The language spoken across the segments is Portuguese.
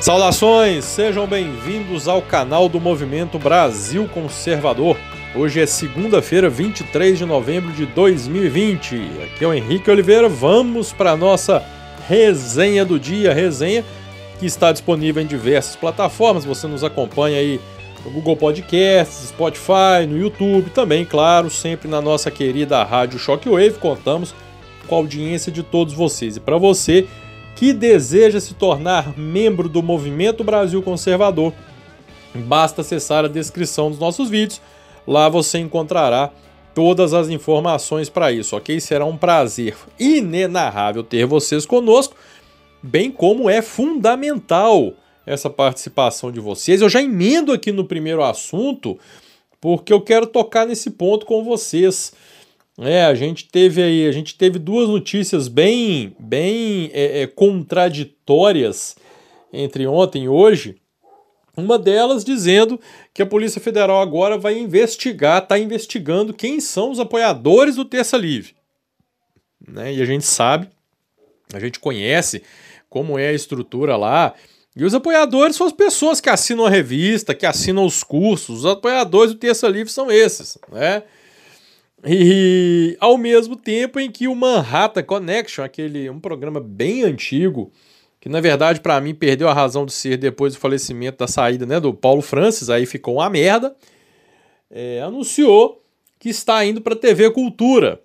Saudações, sejam bem-vindos ao canal do Movimento Brasil Conservador. Hoje é segunda-feira, 23 de novembro de 2020. Aqui é o Henrique Oliveira. Vamos para a nossa resenha do dia, resenha que está disponível em diversas plataformas. Você nos acompanha aí no Google Podcasts, Spotify, no YouTube, também, claro, sempre na nossa querida Rádio Shockwave. Contamos com a audiência de todos vocês. E para você que deseja se tornar membro do Movimento Brasil Conservador, basta acessar a descrição dos nossos vídeos. Lá você encontrará todas as informações para isso, ok? Será um prazer inenarrável ter vocês conosco, bem como é fundamental essa participação de vocês. Eu já emendo aqui no primeiro assunto, porque eu quero tocar nesse ponto com vocês. É, a gente teve aí, a gente teve duas notícias bem, bem é, é, contraditórias entre ontem e hoje. Uma delas dizendo que a Polícia Federal agora vai investigar, está investigando quem são os apoiadores do Terça Livre. Né? E a gente sabe, a gente conhece como é a estrutura lá. E os apoiadores são as pessoas que assinam a revista, que assinam os cursos. Os apoiadores do Terça Livre são esses, né? E ao mesmo tempo em que o Manhattan Connection, aquele um programa bem antigo, que na verdade para mim perdeu a razão de ser depois do falecimento da saída né, do Paulo Francis, aí ficou uma merda, é, anunciou que está indo para a TV Cultura.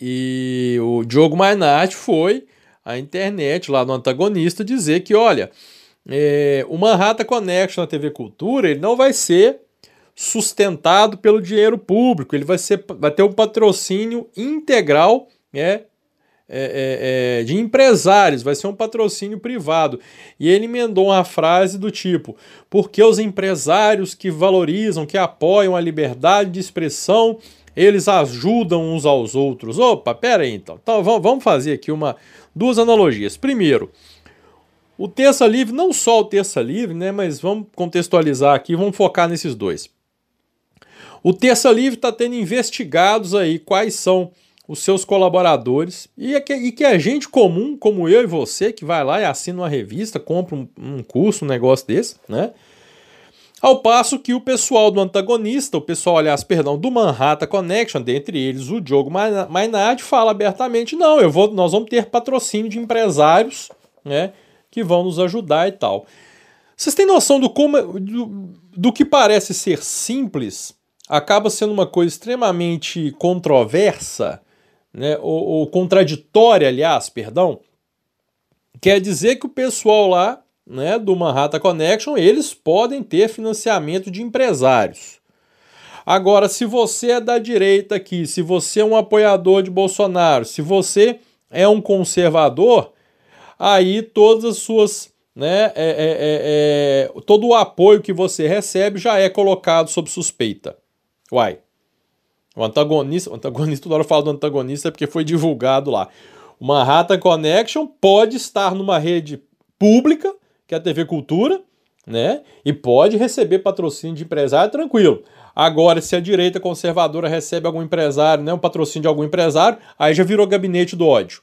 E o Diogo Mainardi foi à internet lá no antagonista dizer que, olha, é, o Manhattan Connection na TV Cultura ele não vai ser sustentado pelo dinheiro público, ele vai, ser, vai ter um patrocínio integral né, é, é, é, de empresários, vai ser um patrocínio privado. E ele emendou uma frase do tipo: porque os empresários que valorizam, que apoiam a liberdade de expressão, eles ajudam uns aos outros. Opa, pera aí então. Então vamos fazer aqui uma, duas analogias. Primeiro, o Terça Livre, não só o Terça Livre, né, mas vamos contextualizar aqui, vamos focar nesses dois. O Terça Livre está tendo investigados aí quais são os seus colaboradores e, é que, e que é gente comum, como eu e você, que vai lá e assina uma revista, compra um, um curso, um negócio desse, né? Ao passo que o pessoal do antagonista, o pessoal, aliás, perdão, do Manhattan Connection, dentre eles o Diogo Mainardi, fala abertamente: não, eu vou, nós vamos ter patrocínio de empresários né, que vão nos ajudar e tal. Vocês têm noção do, como, do, do que parece ser simples acaba sendo uma coisa extremamente controversa, né, ou, ou contraditória, aliás, perdão, quer dizer que o pessoal lá né, do Manhattan Connection, eles podem ter financiamento de empresários. Agora, se você é da direita aqui, se você é um apoiador de Bolsonaro, se você é um conservador, aí todas as suas. Né, é, é, é, é todo o apoio que você recebe já é colocado sob suspeita. Uai. O antagonista, o antagonista, toda hora eu falo do antagonista porque foi divulgado lá. O Manhattan Connection pode estar numa rede pública, que é a TV Cultura, né? E pode receber patrocínio de empresário tranquilo. Agora, se a direita conservadora recebe algum empresário, né, um patrocínio de algum empresário, aí já virou gabinete do ódio.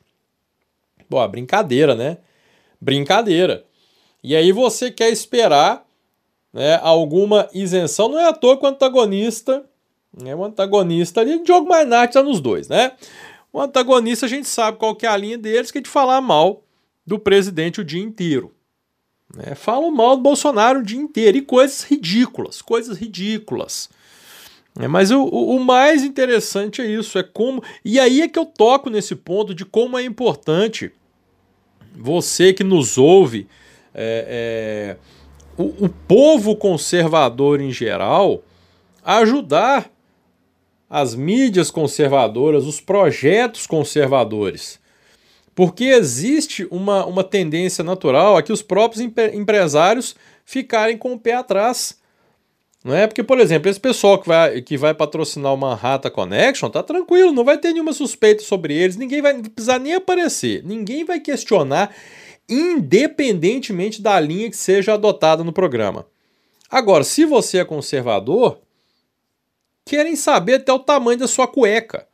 Pô, brincadeira, né? Brincadeira. E aí você quer esperar né, alguma isenção. Não é à toa que o antagonista é o antagonista ali, Diogo Mainardi está nos dois, né? O antagonista a gente sabe qual que é a linha deles, que é de falar mal do presidente o dia inteiro. Né? Falam mal do Bolsonaro o dia inteiro e coisas ridículas, coisas ridículas. É, mas o, o, mais interessante é isso, é como. E aí é que eu toco nesse ponto de como é importante você que nos ouve, é, é, o, o povo conservador em geral, ajudar as mídias conservadoras, os projetos conservadores. Porque existe uma, uma tendência natural a que os próprios empresários ficarem com o pé atrás. Não é? Porque, por exemplo, esse pessoal que vai, que vai patrocinar o Manhattan Connection tá tranquilo, não vai ter nenhuma suspeita sobre eles, ninguém vai precisar nem aparecer, ninguém vai questionar, independentemente da linha que seja adotada no programa. Agora, se você é conservador, querem saber até o tamanho da sua cueca.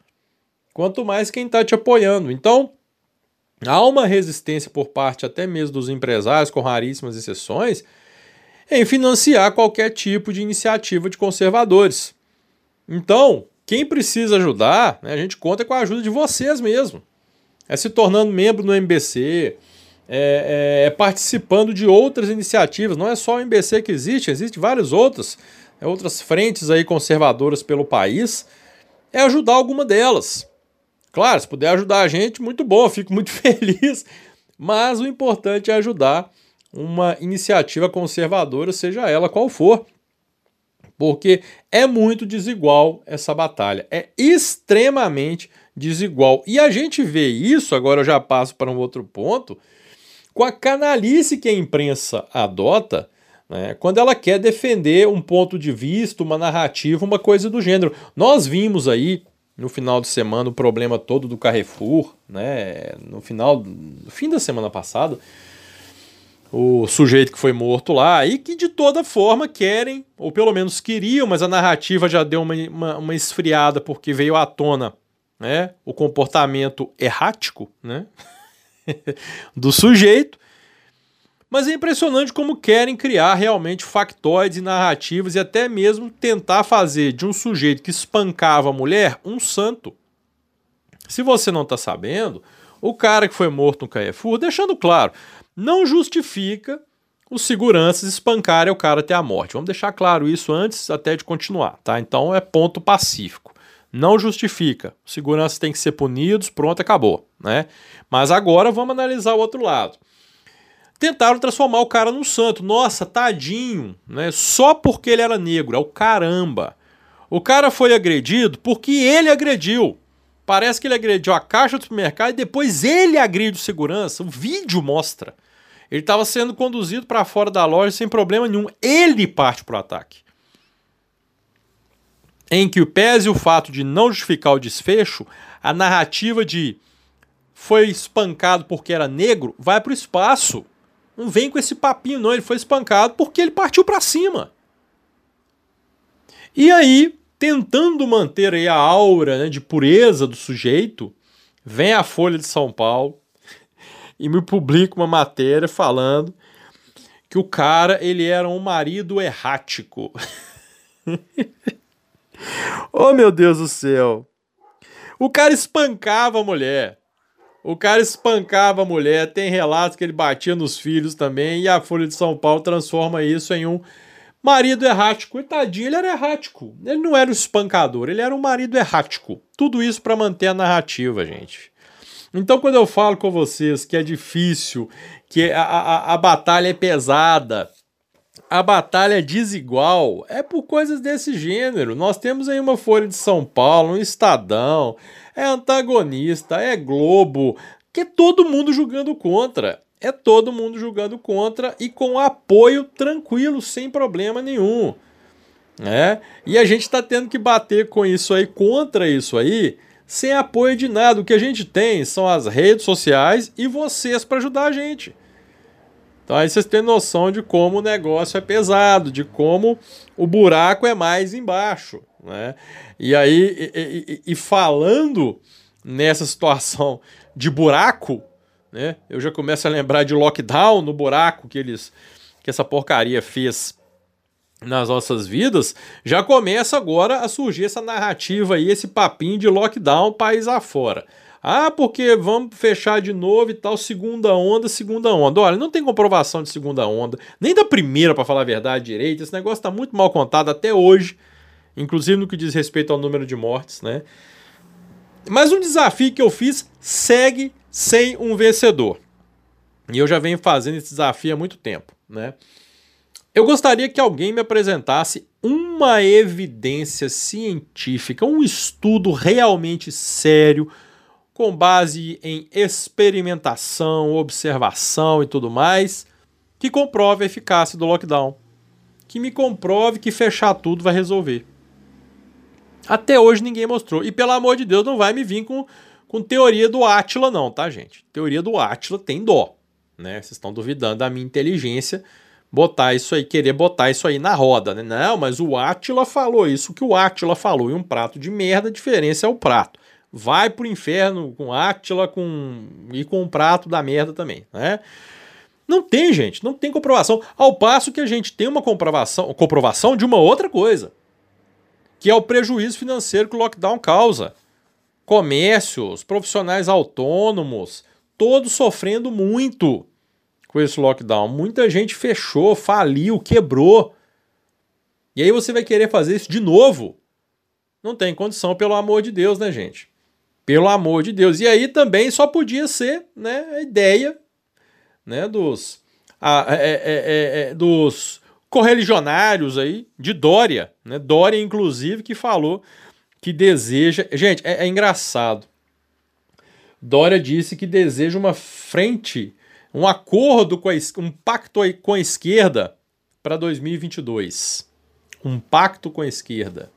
Quanto mais quem está te apoiando. Então, há uma resistência por parte até mesmo dos empresários, com raríssimas exceções, em financiar qualquer tipo de iniciativa de conservadores. Então, quem precisa ajudar, né, a gente conta com a ajuda de vocês mesmo. É se tornando membro do MBC, é, é, é, participando de outras iniciativas. Não é só o MBC que existe, existem várias outras, outras frentes aí conservadoras pelo país. É ajudar alguma delas. Claro, se puder ajudar a gente, muito bom, fico muito feliz. Mas o importante é ajudar uma iniciativa conservadora, seja ela qual for. Porque é muito desigual essa batalha. É extremamente desigual. E a gente vê isso, agora eu já passo para um outro ponto, com a canalice que a imprensa adota né, quando ela quer defender um ponto de vista, uma narrativa, uma coisa do gênero. Nós vimos aí no final de semana o problema todo do Carrefour, né? No final, no fim da semana passada, o sujeito que foi morto lá e que de toda forma querem, ou pelo menos queriam, mas a narrativa já deu uma, uma, uma esfriada porque veio à tona, né? O comportamento errático, né? do sujeito mas é impressionante como querem criar realmente factoides e narrativas e até mesmo tentar fazer de um sujeito que espancava a mulher um santo. Se você não está sabendo, o cara que foi morto no Carrefour, deixando claro, não justifica os seguranças espancarem o cara até a morte. Vamos deixar claro isso antes até de continuar, tá? Então é ponto pacífico. Não justifica. Os seguranças têm que ser punidos, pronto, acabou, né? Mas agora vamos analisar o outro lado tentaram transformar o cara num santo. Nossa, tadinho, né? Só porque ele era negro, é o caramba. O cara foi agredido porque ele agrediu. Parece que ele agrediu a caixa do supermercado e depois ele agride o segurança. O vídeo mostra. Ele estava sendo conduzido para fora da loja sem problema nenhum. Ele parte para o ataque. Em que pese o fato de não justificar o desfecho, a narrativa de foi espancado porque era negro vai para o espaço. Não vem com esse papinho, não. Ele foi espancado porque ele partiu para cima. E aí, tentando manter aí a aura né, de pureza do sujeito, vem a Folha de São Paulo e me publica uma matéria falando que o cara ele era um marido errático. oh meu Deus do céu! O cara espancava a mulher. O cara espancava a mulher, tem relatos que ele batia nos filhos também, e a Folha de São Paulo transforma isso em um marido errático. Coitadinho, ele era errático. Ele não era o espancador, ele era um marido errático. Tudo isso para manter a narrativa, gente. Então, quando eu falo com vocês que é difícil, que a, a, a batalha é pesada, a batalha é desigual, é por coisas desse gênero. Nós temos aí uma Folha de São Paulo, um Estadão, é antagonista, é Globo, que é todo mundo julgando contra. É todo mundo julgando contra e com apoio tranquilo, sem problema nenhum. Né? E a gente está tendo que bater com isso aí, contra isso aí, sem apoio de nada. O que a gente tem são as redes sociais e vocês para ajudar a gente. Então aí vocês têm noção de como o negócio é pesado, de como o buraco é mais embaixo. Né? E aí, e, e, e falando nessa situação de buraco, né? Eu já começo a lembrar de lockdown no buraco que eles que essa porcaria fez nas nossas vidas, já começa agora a surgir essa narrativa aí, esse papinho de lockdown país afora. Ah, porque vamos fechar de novo e tal, segunda onda, segunda onda. Olha, não tem comprovação de segunda onda, nem da primeira, para falar a verdade direito. Esse negócio está muito mal contado até hoje inclusive no que diz respeito ao número de mortes, né? Mas um desafio que eu fiz segue sem um vencedor. E eu já venho fazendo esse desafio há muito tempo, né? Eu gostaria que alguém me apresentasse uma evidência científica, um estudo realmente sério, com base em experimentação, observação e tudo mais, que comprove a eficácia do lockdown. Que me comprove que fechar tudo vai resolver. Até hoje ninguém mostrou. E pelo amor de Deus, não vai me vir com, com teoria do Átila, não, tá, gente? Teoria do Átila tem dó. Né? Vocês estão duvidando da minha inteligência botar isso aí, querer botar isso aí na roda, né? Não, mas o Átila falou isso que o Átila falou. E um prato de merda, a diferença é o prato. Vai pro inferno com Átila com, e com um prato da merda também, né? Não tem, gente, não tem comprovação. Ao passo que a gente tem uma comprovação, comprovação de uma outra coisa, que é o prejuízo financeiro que o lockdown causa. Comércios, profissionais autônomos, todos sofrendo muito com esse lockdown. Muita gente fechou, faliu, quebrou. E aí você vai querer fazer isso de novo? Não tem condição, pelo amor de Deus, né, gente? Pelo amor de Deus. E aí também só podia ser né, a ideia né, dos, a, é, é, é, é, dos correligionários aí de Dória. Né? Dória, inclusive, que falou que deseja. Gente, é, é engraçado. Dória disse que deseja uma frente, um acordo com a, um pacto com a esquerda para 2022. Um pacto com a esquerda.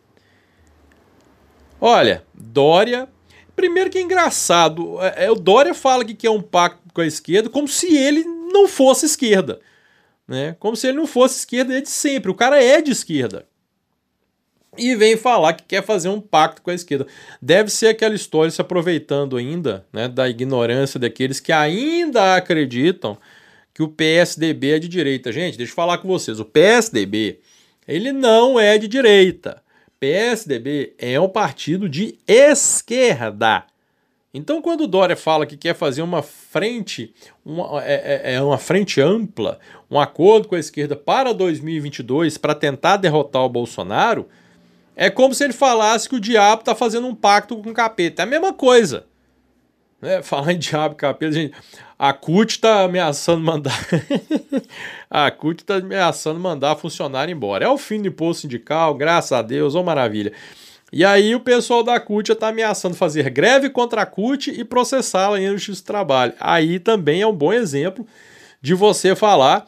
Olha, Dória Primeiro que é engraçado, é, é, o Dória fala que quer um pacto com a esquerda como se ele não fosse esquerda. Né? Como se ele não fosse esquerda desde sempre. O cara é de esquerda. E vem falar que quer fazer um pacto com a esquerda. Deve ser aquela história se aproveitando ainda né, da ignorância daqueles que ainda acreditam que o PSDB é de direita. Gente, deixa eu falar com vocês. O PSDB, ele não é de direita. PSDB é um partido de esquerda. Então, quando o Dória fala que quer fazer uma frente, uma, é, é, é uma frente ampla, um acordo com a esquerda para 2022 para tentar derrotar o Bolsonaro, é como se ele falasse que o diabo está fazendo um pacto com o capeta. É a mesma coisa. Né? Falar em diabo, capeta, gente. A CUT está ameaçando mandar. a CUT está ameaçando mandar funcionário embora. É o fim do imposto sindical, graças a Deus, ô maravilha. E aí o pessoal da CUT está ameaçando fazer greve contra a CUT e processá-la em justiça do trabalho. Aí também é um bom exemplo de você falar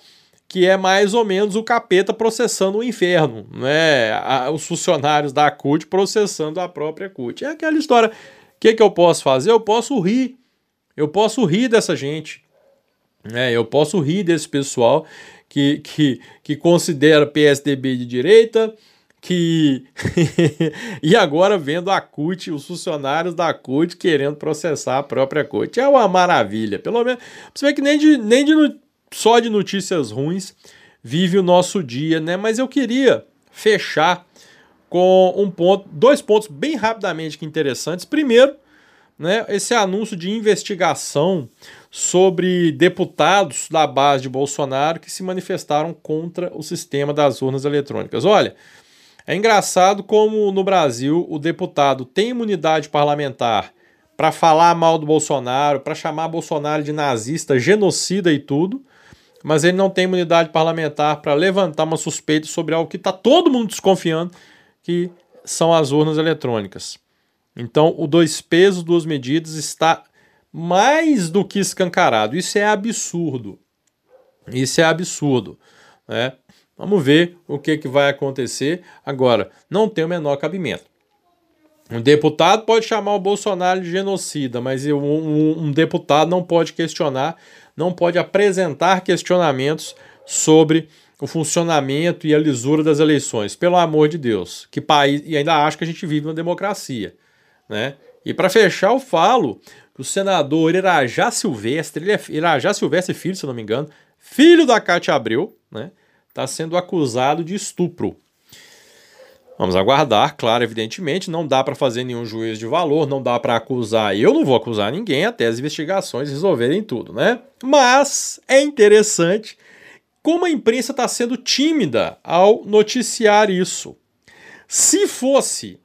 que é mais ou menos o capeta processando o inferno, né? Os funcionários da CUT processando a própria CUT. É aquela história que, que eu posso fazer? Eu posso rir. Eu posso rir dessa gente. É, eu posso rir desse pessoal que, que, que considera PSDB de direita, que. e agora vendo a CUT, os funcionários da CUT querendo processar a própria CUT. É uma maravilha. Pelo menos. Você vê que nem, de, nem de, só de notícias ruins vive o nosso dia, né? Mas eu queria fechar com um ponto, dois pontos bem rapidamente que interessantes. Primeiro, né, esse anúncio de investigação sobre deputados da base de Bolsonaro que se manifestaram contra o sistema das urnas eletrônicas. Olha, é engraçado como no Brasil o deputado tem imunidade parlamentar para falar mal do Bolsonaro, para chamar Bolsonaro de nazista, genocida e tudo, mas ele não tem imunidade parlamentar para levantar uma suspeita sobre algo que está todo mundo desconfiando, que são as urnas eletrônicas. Então, o dois pesos, duas medidas está mais do que escancarado. Isso é absurdo. Isso é absurdo. Né? Vamos ver o que, que vai acontecer. Agora, não tem o menor cabimento. Um deputado pode chamar o Bolsonaro de genocida, mas um, um, um deputado não pode questionar, não pode apresentar questionamentos sobre o funcionamento e a lisura das eleições. Pelo amor de Deus, que país e ainda acho que a gente vive uma democracia, né? E para fechar, eu falo que o senador Irajá Silvestre, ele é Irajá Silvestre filho, se não me engano, filho da Cátia Abreu, né? Está sendo acusado de estupro. Vamos aguardar, claro, evidentemente, não dá para fazer nenhum juízo de valor, não dá para acusar, eu não vou acusar ninguém até as investigações resolverem tudo, né? Mas é interessante como a imprensa está sendo tímida ao noticiar isso. Se fosse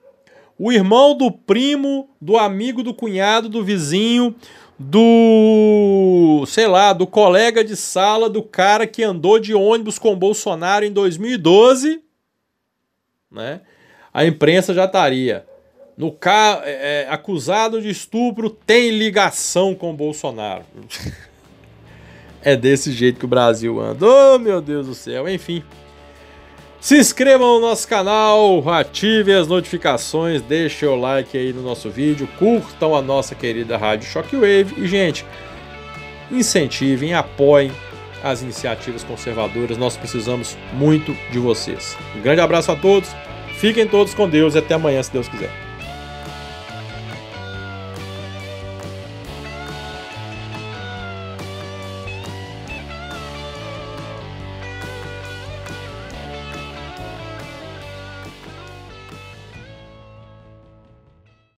o irmão do primo, do amigo do cunhado, do vizinho, do, sei lá, do colega de sala do cara que andou de ônibus com Bolsonaro em 2012, né? A imprensa já estaria no ca... É, é, acusado de estupro tem ligação com Bolsonaro. É desse jeito que o Brasil anda. Oh, meu Deus do céu. Enfim. Se inscrevam no nosso canal, ativem as notificações, deixem o like aí no nosso vídeo, curtam a nossa querida Rádio Shockwave e, gente, incentivem, apoiem as iniciativas conservadoras. Nós precisamos muito de vocês. Um grande abraço a todos, fiquem todos com Deus e até amanhã, se Deus quiser.